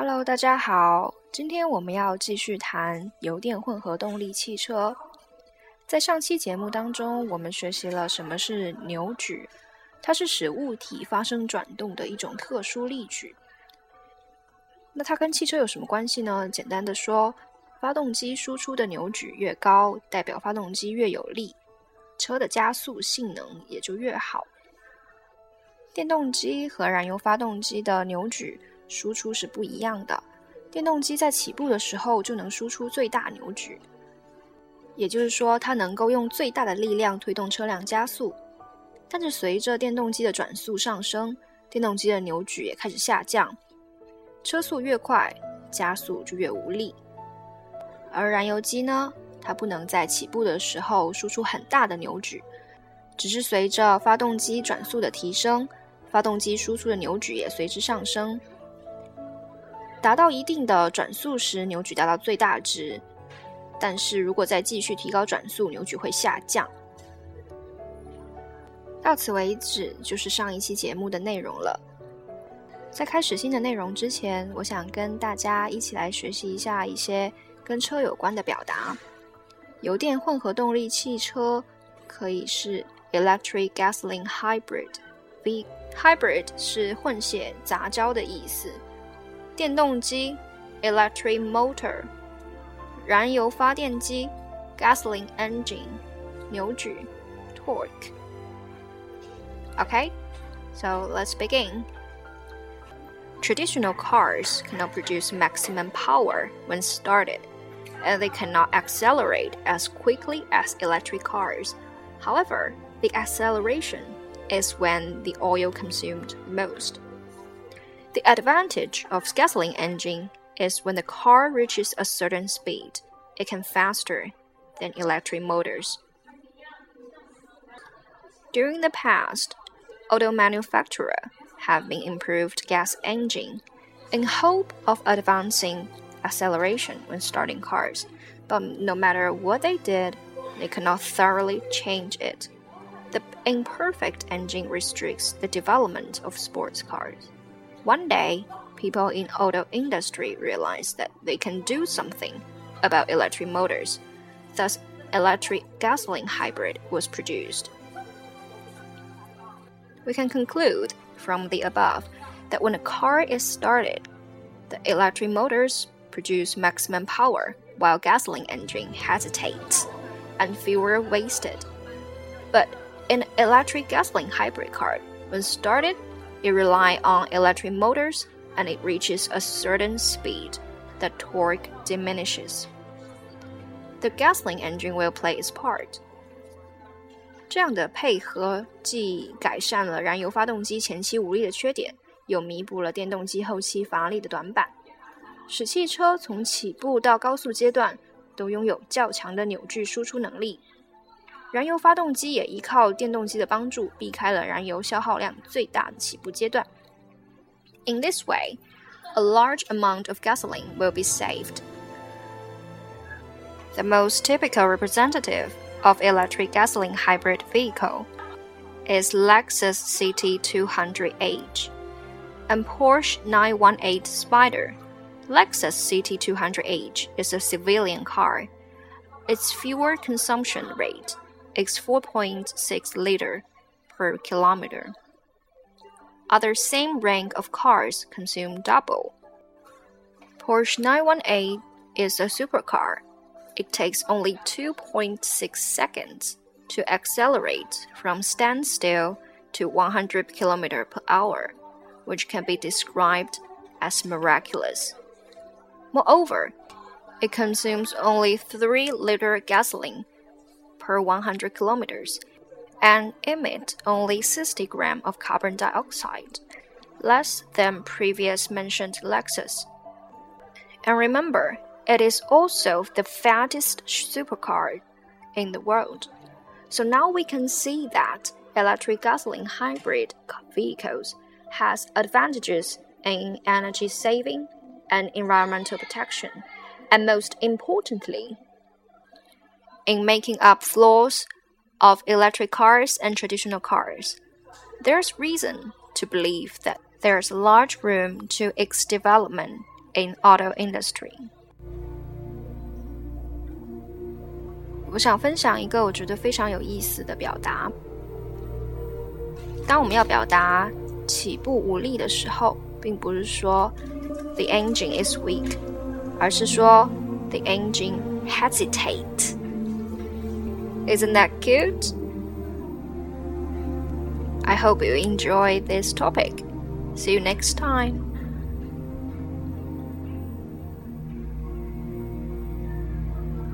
Hello，大家好，今天我们要继续谈油电混合动力汽车。在上期节目当中，我们学习了什么是扭矩，它是使物体发生转动的一种特殊力矩。那它跟汽车有什么关系呢？简单的说，发动机输出的扭矩越高，代表发动机越有力，车的加速性能也就越好。电动机和燃油发动机的扭矩。输出是不一样的。电动机在起步的时候就能输出最大扭矩，也就是说，它能够用最大的力量推动车辆加速。但是随着电动机的转速上升，电动机的扭矩也开始下降，车速越快，加速就越无力。而燃油机呢，它不能在起步的时候输出很大的扭矩，只是随着发动机转速的提升，发动机输出的扭矩也随之上升。达到一定的转速时，扭矩达到最大值。但是如果再继续提高转速，扭矩会下降。到此为止，就是上一期节目的内容了。在开始新的内容之前，我想跟大家一起来学习一下一些跟车有关的表达。油电混合动力汽车可以是 electric gasoline hybrid。v hybrid 是混血杂交的意思。电动机 electric motor，燃油发电机 gasoline engine，扭矩 torque。Okay, so let's begin. Traditional cars cannot produce maximum power when started, and they cannot accelerate as quickly as electric cars. However, the acceleration is when the oil consumed most. The advantage of gasoline engine is when the car reaches a certain speed, it can faster than electric motors. During the past, auto manufacturers have been improved gas engine in hope of advancing acceleration when starting cars, but no matter what they did, they could not thoroughly change it. The imperfect engine restricts the development of sports cars. One day, people in auto industry realized that they can do something about electric motors. Thus, electric gasoline hybrid was produced. We can conclude from the above that when a car is started, the electric motors produce maximum power while gasoline engine hesitates and fuel wasted. But in electric gasoline hybrid car, when started, it relies on electric motors and it reaches a certain speed, the torque diminishes. The gasoline engine will play its part. 这样的配合既改善了燃油发动机前期无力的缺点，又弥补了电动机后期乏力的短板，使汽车从起步到高速阶段都拥有较强的扭矩输出能力。 燃油发动机也依靠电动机的帮助，避开了燃油消耗量最大的起步阶段。In this way, a large amount of gasoline will be saved. The most typical representative of electric gasoline hybrid vehicle is Lexus CT200H and Porsche 918 Spyder. Lexus CT200H is a civilian car. Its fuel consumption rate is 4.6 liter per kilometer. Other same rank of cars consume double. Porsche 918 is a supercar. It takes only 2.6 seconds to accelerate from standstill to 100 km per hour, which can be described as miraculous. Moreover, it consumes only 3 liter gasoline per 100 kilometers and emit only 60 grams of carbon dioxide, less than previous mentioned Lexus. And remember, it is also the fattest supercar in the world. So now we can see that electric gasoline hybrid vehicles has advantages in energy saving and environmental protection, and most importantly, in making up flaws of electric cars and traditional cars. There's reason to believe that there's large room to its development in auto industry. 我想分享一个我觉得非常有意思的表达。当我们要表达起步无力的时候，并不是说 the engine is weak，而是说 the engine hesitate. Isn't that cute? I hope you enjoy this topic. See you next time.